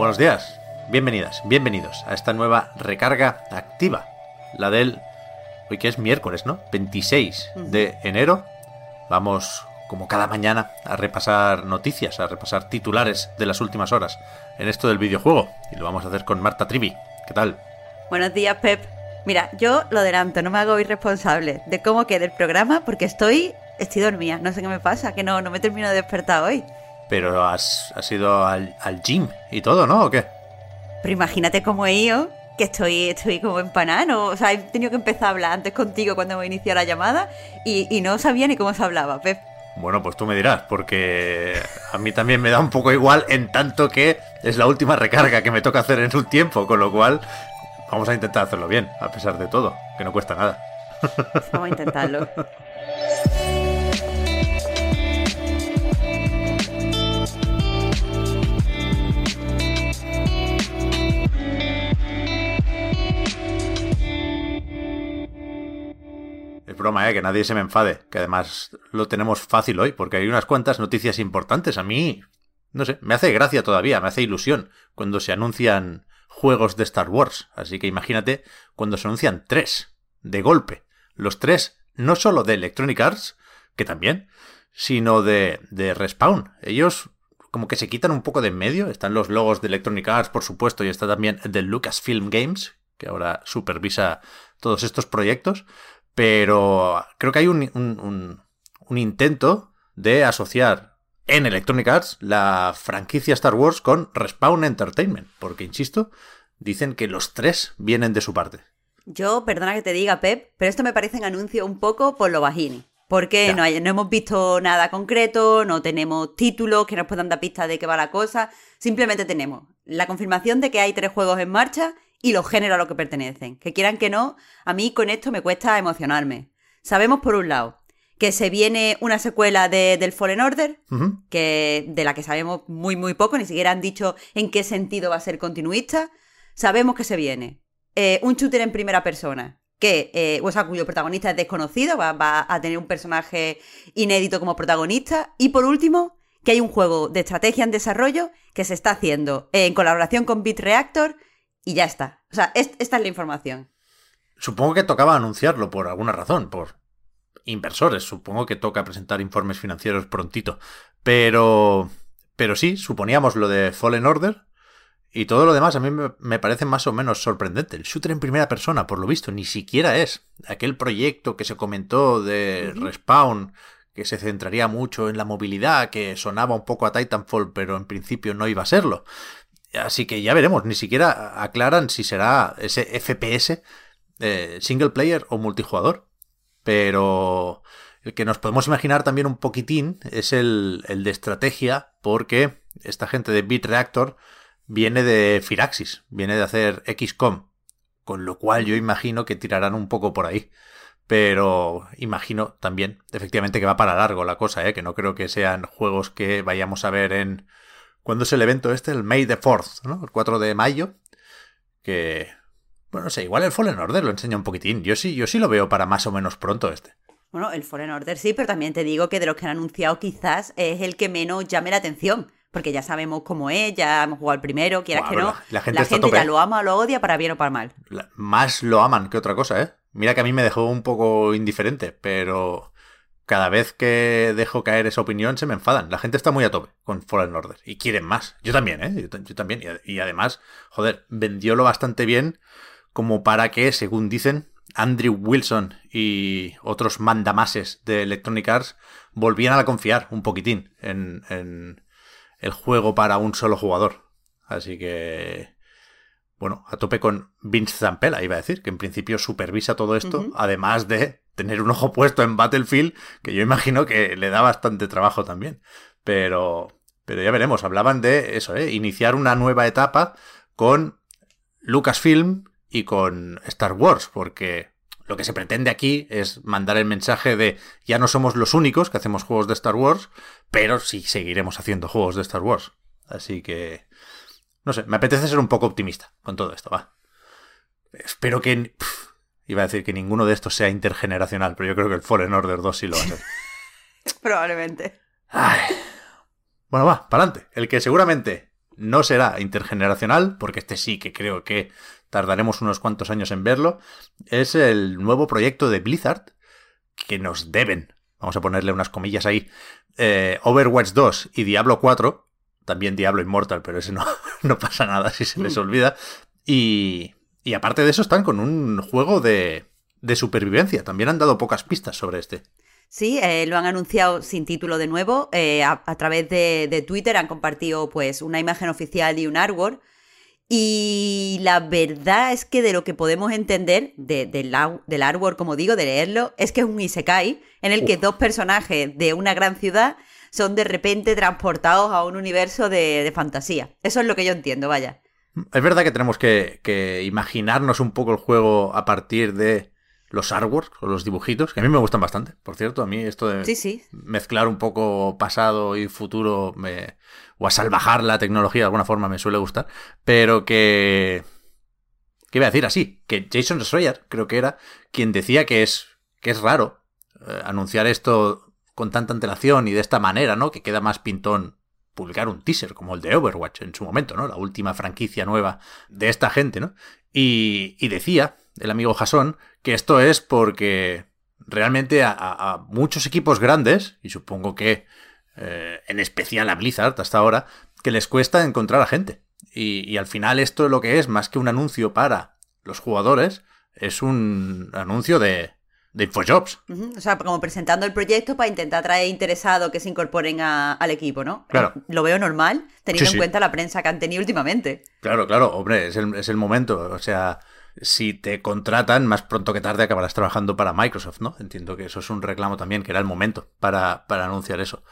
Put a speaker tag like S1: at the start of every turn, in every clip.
S1: Buenos días, bienvenidas, bienvenidos a esta nueva recarga activa, la del hoy que es miércoles, ¿no? 26 de enero. Vamos como cada mañana a repasar noticias, a repasar titulares de las últimas horas en esto del videojuego y lo vamos a hacer con Marta Trivi. ¿Qué tal?
S2: Buenos días, Pep. Mira, yo lo adelanto, no me hago irresponsable de cómo quede el programa porque estoy, estoy dormida, no sé qué me pasa, que no, no me termino de despertar hoy.
S1: Pero has, has ido al, al gym y todo, ¿no? ¿O qué?
S2: Pero imagínate cómo he ido, que estoy, estoy como empanada, ¿no? O sea, he tenido que empezar a hablar antes contigo cuando me inició la llamada y, y no sabía ni cómo se hablaba, Pep.
S1: Bueno, pues tú me dirás, porque a mí también me da un poco igual en tanto que es la última recarga que me toca hacer en un tiempo, con lo cual vamos a intentar hacerlo bien, a pesar de todo, que no cuesta nada.
S2: Vamos a intentarlo.
S1: Es broma, ¿eh? Que nadie se me enfade, que además lo tenemos fácil hoy, porque hay unas cuantas noticias importantes. A mí, no sé, me hace gracia todavía, me hace ilusión cuando se anuncian juegos de Star Wars. Así que imagínate cuando se anuncian tres, de golpe. Los tres, no solo de Electronic Arts, que también, sino de, de Respawn. Ellos como que se quitan un poco de en medio. Están los logos de Electronic Arts, por supuesto, y está también de Lucasfilm Games, que ahora supervisa todos estos proyectos. Pero creo que hay un, un- un- un intento de asociar en Electronic Arts la franquicia Star Wars con Respawn Entertainment. Porque, insisto, dicen que los tres vienen de su parte.
S2: Yo, perdona que te diga, Pep, pero esto me parece un anuncio un poco por lo bajini. Porque no, hay- no hemos visto nada concreto, no tenemos títulos que nos puedan dar pistas de qué va la cosa. Simplemente tenemos la confirmación de que hay tres juegos en marcha y los géneros a los que pertenecen. Que quieran que no, a mí con esto me cuesta emocionarme. Sabemos, por un lado, que se viene una secuela de, del Fallen Order, que de la que sabemos muy muy poco, ni siquiera han dicho en qué sentido va a ser continuista. Sabemos que se viene eh, un shooter en primera persona, que, eh, o sea, cuyo protagonista es desconocido, va, va a tener un personaje inédito como protagonista. Y por último, que hay un juego de estrategia en desarrollo que se está haciendo en colaboración con BitReactor y ya está. O sea, es- esta es la información.
S1: Supongo que tocaba anunciarlo por alguna razón, por inversores. Supongo que toca presentar informes financieros prontito. Pero. Pero sí, suponíamos lo de Fallen Order. Y todo lo demás a mí me, me parece más o menos sorprendente. El shooter en primera persona, por lo visto, ni siquiera es aquel proyecto que se comentó de Respawn, que se centraría mucho en la movilidad, que sonaba un poco a Titanfall, pero en principio no iba a serlo. Así que ya veremos, ni siquiera aclaran si será ese FPS eh, single player o multijugador. Pero el que nos podemos imaginar también un poquitín es el, el de estrategia, porque esta gente de BitReactor viene de Firaxis, viene de hacer XCOM, con lo cual yo imagino que tirarán un poco por ahí. Pero imagino también, efectivamente, que va para largo la cosa, ¿eh? que no creo que sean juegos que vayamos a ver en... ¿Cuándo es el evento este? El May the 4th, ¿no? El 4 de mayo. Que... Bueno, no sé, igual el Fallen Order lo enseña un poquitín. Yo sí, yo sí lo veo para más o menos pronto este.
S2: Bueno, el Fallen Order sí, pero también te digo que de los que han anunciado quizás es el que menos llame la atención. Porque ya sabemos cómo es, ya hemos jugado el primero, quieras que no.
S1: la gente está a
S2: ya
S1: tope.
S2: lo ama o lo odia para bien o para mal.
S1: La- más lo aman que otra cosa, ¿eh? Mira que a mí me dejó un poco indiferente, pero cada vez que dejo caer esa opinión se me enfadan. La gente está muy a tope con Fallen Order y quieren más. Yo también, ¿eh? Yo, ta- yo también. Y, además, joder, vendiólo bastante bien como para que, según dicen, Andrew Wilson y otros mandamases de Electronic Arts volvieran a confiar un poquitín en, en el juego para un solo jugador. Así que bueno, a tope con Vince Zampella, iba a decir, que en principio supervisa todo esto, además de tener un ojo puesto en Battlefield, que yo imagino que le da bastante trabajo también. Pero, pero ya veremos, hablaban de eso, ¿eh? iniciar una nueva etapa con Lucasfilm y con Star Wars, porque lo que se pretende aquí es mandar el mensaje de ya no somos los únicos que hacemos juegos de Star Wars, pero sí seguiremos haciendo juegos de Star Wars. Así que, no sé, me apetece ser un poco optimista con todo esto, va. Espero que... iba a decir que ninguno de estos sea intergeneracional, pero yo creo que el Fallen Order 2 sí lo va a ser.
S2: Probablemente.
S1: Bueno, va, para adelante. El que seguramente no será intergeneracional, porque este sí que creo que tardaremos unos cuantos años en verlo, es el nuevo proyecto de Blizzard que nos deben, vamos a ponerle unas comillas ahí, eh, Overwatch 2 y Diablo 4, también Diablo Immortal, pero ese no, no pasa nada si se les mm. olvida, y, y aparte de eso están con un juego de, de supervivencia, también han dado pocas pistas sobre este.
S2: Sí, eh, lo han anunciado sin título de nuevo. Eh, a, través de, de, Twitter han compartido pues una imagen oficial y un artwork y la verdad es que de lo que podemos entender de, del artwork, como digo, de leerlo, es que es un isekai en el que dos personajes de una gran ciudad son de repente transportados a un universo de, fantasía. Eso es lo que yo entiendo, vaya.
S1: Es verdad que tenemos que, que imaginarnos un poco el juego a partir de los artworks o los dibujitos, que a mí me gustan bastante, por cierto. A mí esto de mezclar un poco pasado y futuro me, o a salvajar la tecnología de alguna forma me suele gustar, pero que... ¿Qué iba a decir así? Que Jason Schreier, creo que era, quien decía que es, que es raro eh, anunciar esto con tanta antelación y de esta manera, ¿no? Que queda más pintón publicar un teaser como el de Overwatch en su momento, ¿no? La última franquicia nueva de esta gente, ¿no? Y, y decía el amigo Jason, que esto es porque realmente a, muchos equipos grandes, y supongo que eh, en especial a Blizzard hasta ahora, que les cuesta encontrar a gente. Y, al final esto lo que es, más que un anuncio para los jugadores, es un anuncio de, de InfoJobs.
S2: O sea, como presentando el proyecto para intentar atraer interesados que se incorporen al equipo, ¿no?
S1: Claro.
S2: Lo veo normal, teniendo en cuenta la prensa que han tenido últimamente.
S1: Claro, claro, hombre, es el, es el momento. O sea, si te contratan, más pronto que tarde acabarás trabajando para Microsoft, ¿no? Entiendo que eso es un reclamo también, que era el momento para, anunciar eso.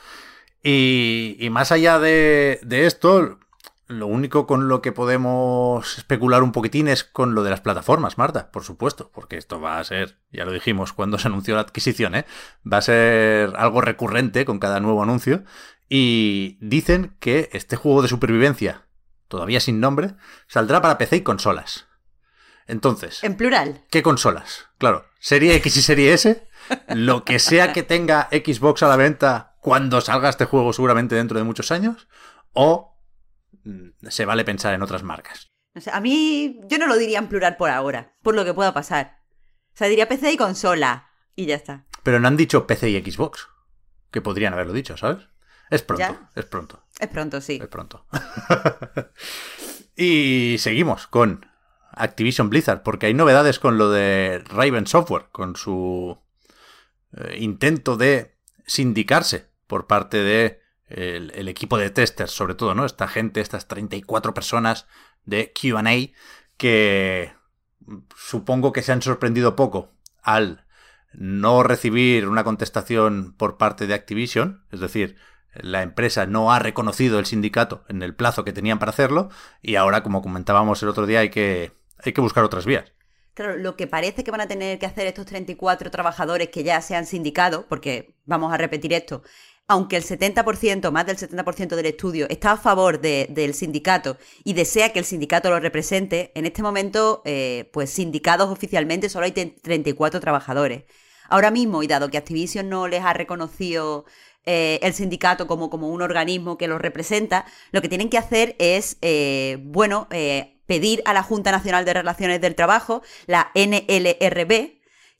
S1: Y, más allá de, esto, lo único con lo que podemos especular un poquitín es con lo de las plataformas, Marta, por supuesto, porque esto va a ser, ya lo dijimos cuando se anunció la adquisición, ¿eh? va a ser algo recurrente con cada nuevo anuncio. Y dicen que este juego de supervivencia, todavía sin nombre, saldrá para PC y consolas. Entonces.
S2: En plural.
S1: ¿Qué consolas? Claro, Serie X y Serie S. Lo que sea que tenga Xbox a la venta cuando salga este juego, seguramente dentro de muchos años. O se vale pensar en otras marcas.
S2: a mí, yo no lo diría en plural por ahora, por lo que pueda pasar. O sea, diría PC y consola. Y ya está.
S1: Pero no han dicho PC y Xbox. Que podrían haberlo dicho, ¿sabes? Es pronto, es pronto.
S2: Es pronto, sí.
S1: Es pronto. y seguimos con Activision Blizzard, porque hay novedades con lo de Raven Software, con su eh, intento de sindicarse por parte de el, equipo de testers, sobre todo, ¿no? Esta gente, estas 34 personas de QA que supongo que se han sorprendido poco al no recibir una contestación por parte de Activision, es decir, la empresa no ha reconocido el sindicato en el plazo que tenían para hacerlo y ahora, como comentábamos el otro día, hay que hay que buscar otras vías.
S2: Claro, lo que parece que van a tener que hacer estos 34 trabajadores que ya se han sindicado, porque vamos a repetir esto, aunque el 70%, más del 70% del estudio está a favor del sindicato y desea que el sindicato lo represente, en este momento, eh, pues sindicados oficialmente solo hay 34 trabajadores. Ahora mismo, y dado que Activision no les ha reconocido eh, el sindicato como, como un organismo que los representa, lo que tienen que hacer es, eh, bueno, pedir a la Junta Nacional de Relaciones del Trabajo, la NLRB,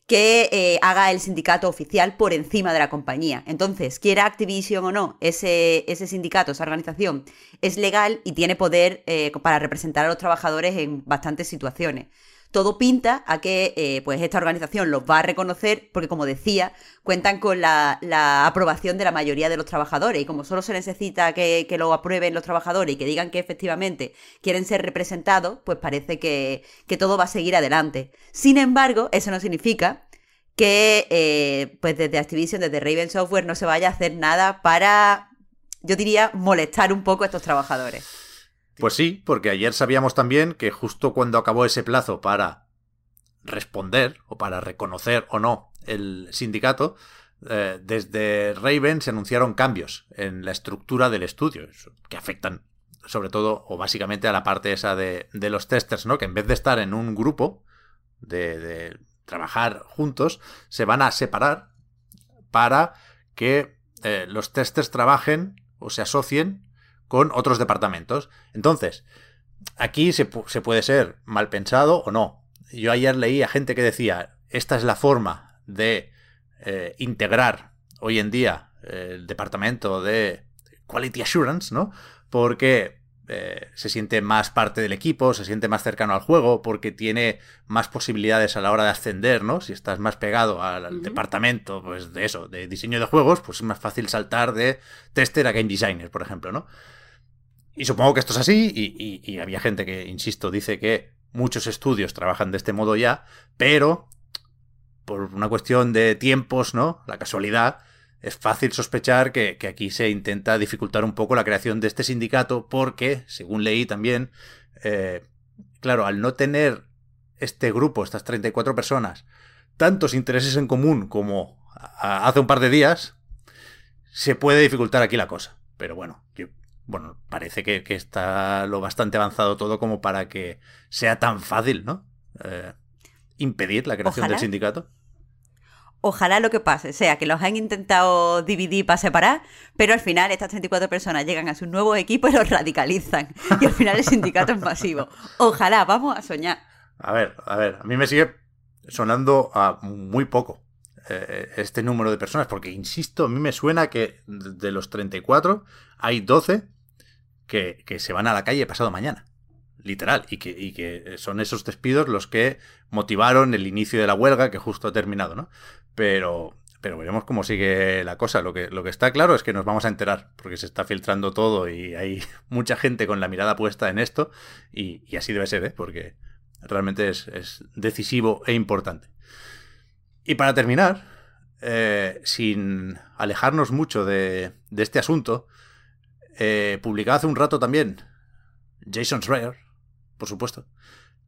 S2: que eh, haga el sindicato oficial por encima de la compañía. Entonces, quiera Activision o no, ese, ese sindicato, esa organización, es legal y tiene poder eh, para representar a los trabajadores en bastantes situaciones todo pinta a que eh, pues esta organización los va a reconocer porque, como decía, cuentan con la, aprobación de la mayoría de los trabajadores y como solo se necesita que, lo aprueben los trabajadores y que digan que efectivamente quieren ser representados, pues parece que, todo va a seguir adelante. Sin embargo, eso no significa que eh, pues desde Activision, desde Raven Software, no se vaya a hacer nada para, yo diría, molestar un poco a estos trabajadores.
S1: Pues sí, porque ayer sabíamos también que justo cuando acabó ese plazo para responder o para reconocer o no el sindicato, eh, desde Raven se anunciaron cambios en la estructura del estudio que afectan sobre todo o básicamente a la parte esa de, los testers, ¿no? Que en vez de estar en un grupo, de, trabajar juntos, se van a separar para que eh, los testers trabajen o se asocien con otros departamentos. Entonces, aquí se, puede ser mal pensado o no. Yo ayer leí a gente que decía, esta es la forma de eh, integrar hoy en día el departamento de Quality Assurance, ¿no? Porque eh, se siente más parte del equipo, se siente más cercano al juego, porque tiene más posibilidades a la hora de ascender, ¿no? Si estás más pegado al, departamento, pues de eso, de diseño de juegos, pues es más fácil saltar de tester a game designer, por ejemplo, ¿no? Y supongo que esto es así, y, había gente que, insisto, dice que muchos estudios trabajan de este modo ya, pero por una cuestión de tiempos, ¿no? La casualidad, es fácil sospechar que, aquí se intenta dificultar un poco la creación de este sindicato porque, según leí también, eh, claro, al no tener este grupo, estas 34 personas, tantos intereses en común como hace un par de días, se puede dificultar aquí la cosa. Pero bueno, bueno, parece que, está lo bastante avanzado todo como para que sea tan fácil, ¿no? Eh, impedir la creación del sindicato.
S2: Ojalá lo que pase sea que los han intentado dividir para separar, pero al final estas 34 personas llegan a su nuevo equipo y los radicalizan. Y al final el sindicato es masivo. Ojalá, vamos a soñar.
S1: A ver, a ver, a mí me sigue sonando a muy poco eh, este número de personas, porque insisto, a mí me suena que de los 34 hay 12 que, se van a la calle pasado mañana literal, y que, y que, son esos despidos los que motivaron el inicio de la huelga que justo ha terminado, ¿no? Pero, pero veremos cómo sigue la cosa. Lo que, está claro es que nos vamos a enterar, porque se está filtrando todo y hay mucha gente con la mirada puesta en esto, y, así debe ser, ¿eh? porque realmente es, decisivo e importante. Y para terminar, eh, sin alejarnos mucho de, este asunto, eh, hace un rato también Jason Schreier, por supuesto,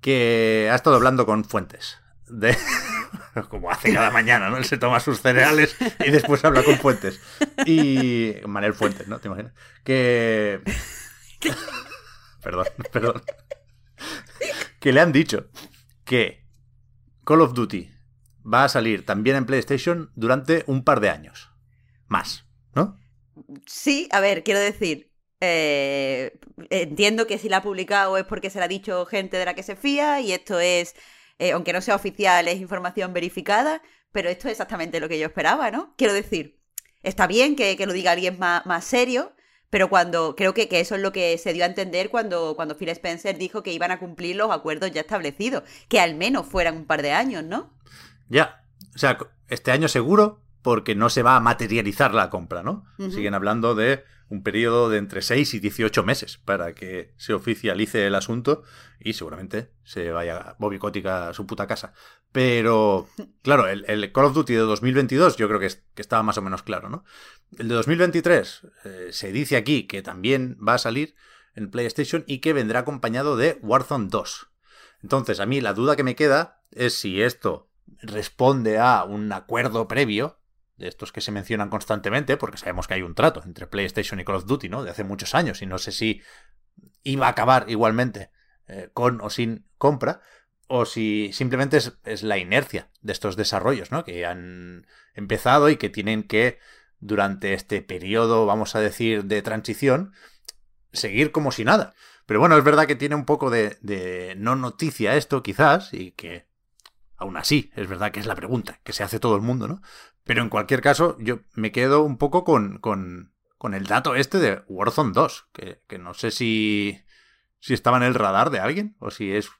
S1: que ha estado hablando con fuentes de, como hace cada mañana, ¿no? Él se toma sus cereales y después habla con Fuentes. Y. Manel Fuentes, ¿no? ¿Te imaginas? Que. perdón, perdón. Que le han dicho que Call of Duty va a salir también en PlayStation durante un par de años. Más, ¿no?
S2: Sí, a ver, quiero decir. Eh, entiendo que si la ha publicado es porque se la ha dicho gente de la que se fía y esto es eh, aunque no sea oficial, es información verificada, pero esto es exactamente lo que yo esperaba, ¿no? Quiero decir, está bien que, lo diga alguien más, más serio, pero cuando creo que, eso es lo que se dio a entender cuando, cuando Phil Spencer dijo que iban a cumplir los acuerdos ya establecidos, que al menos fueran un par de años, ¿no?
S1: Ya, o sea, este año seguro, porque no se va a materializar la compra, ¿no? Siguen hablando de un periodo de entre 6 y 18 meses para que se oficialice el asunto y seguramente se vaya Bobby Kotick a su puta casa. Pero, claro, el, Call of Duty de 2022 yo creo que, estaba más o menos claro, ¿no? El de 2023 eh, se dice aquí que también va a salir en PlayStation y que vendrá acompañado de Warzone 2. Entonces, a mí la duda que me queda es si esto responde a un acuerdo previo de estos que se mencionan constantemente, porque sabemos que hay un trato entre PlayStation y Call of Duty, ¿no? De hace muchos años, y no sé si iba a acabar igualmente eh, con o sin compra, o si simplemente es, la inercia de estos desarrollos, ¿no? Que han empezado y que tienen que, durante este periodo, vamos a decir, de transición, seguir como si nada. Pero bueno, es verdad que tiene un poco de, de no noticia esto, quizás, y que aún así, es verdad que es la pregunta que se hace todo el mundo, ¿no? Pero en cualquier caso, yo me quedo un poco con, con, con el dato este de Warzone 2, que, que, no sé si, si estaba en el radar de alguien o si es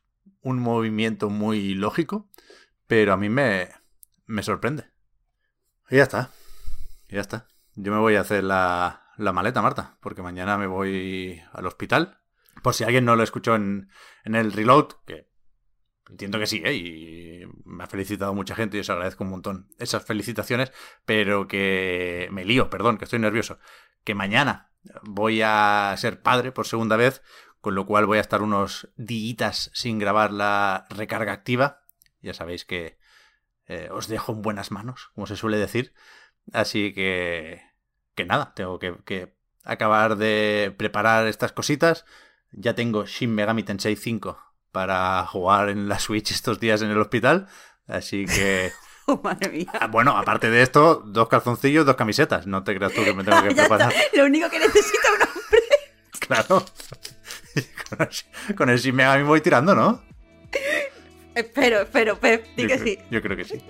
S1: un movimiento muy lógico, pero a mí me, me sorprende. Y ya está, ya está. Yo me voy a hacer la, la maleta, Marta, porque mañana me voy al hospital. Por si alguien no lo escuchó en, en el reload, que entiendo que sí, ¿eh? y me ha felicitado mucha gente y os agradezco un montón esas felicitaciones, pero que me lío, perdón, que estoy nervioso, que mañana voy a ser padre por segunda vez, con lo cual voy a estar unos días sin grabar la recarga activa. Ya sabéis que eh, os dejo en buenas manos, como se suele decir. Así que, que nada, tengo que, que acabar de preparar estas cositas. Ya tengo Shin Megami Tensei 5 para jugar en la Switch estos días en el hospital. Así que.
S2: Oh, madre mía.
S1: Ah, Bueno, aparte de esto, dos calzoncillos, dos camisetas. No te creas tú que me tengo que
S2: Ya está.
S1: preparar.
S2: Lo único que necesita un hombre.
S1: Claro. Con el, con el Shin Megami voy tirando, ¿no?
S2: Espero, espero, Pep, di
S1: Yo
S2: que
S1: creo-
S2: sí.
S1: Yo creo que sí.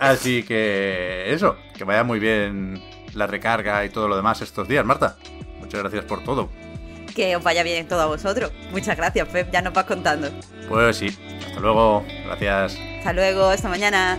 S1: Así que eso, que vaya muy bien la recarga y todo lo demás estos días, Marta. Muchas gracias por todo.
S2: Que os vaya bien todo a vosotros. Muchas gracias, Pep, ya nos vas contando.
S1: Pues sí, hasta luego. Gracias.
S2: Hasta luego, hasta mañana.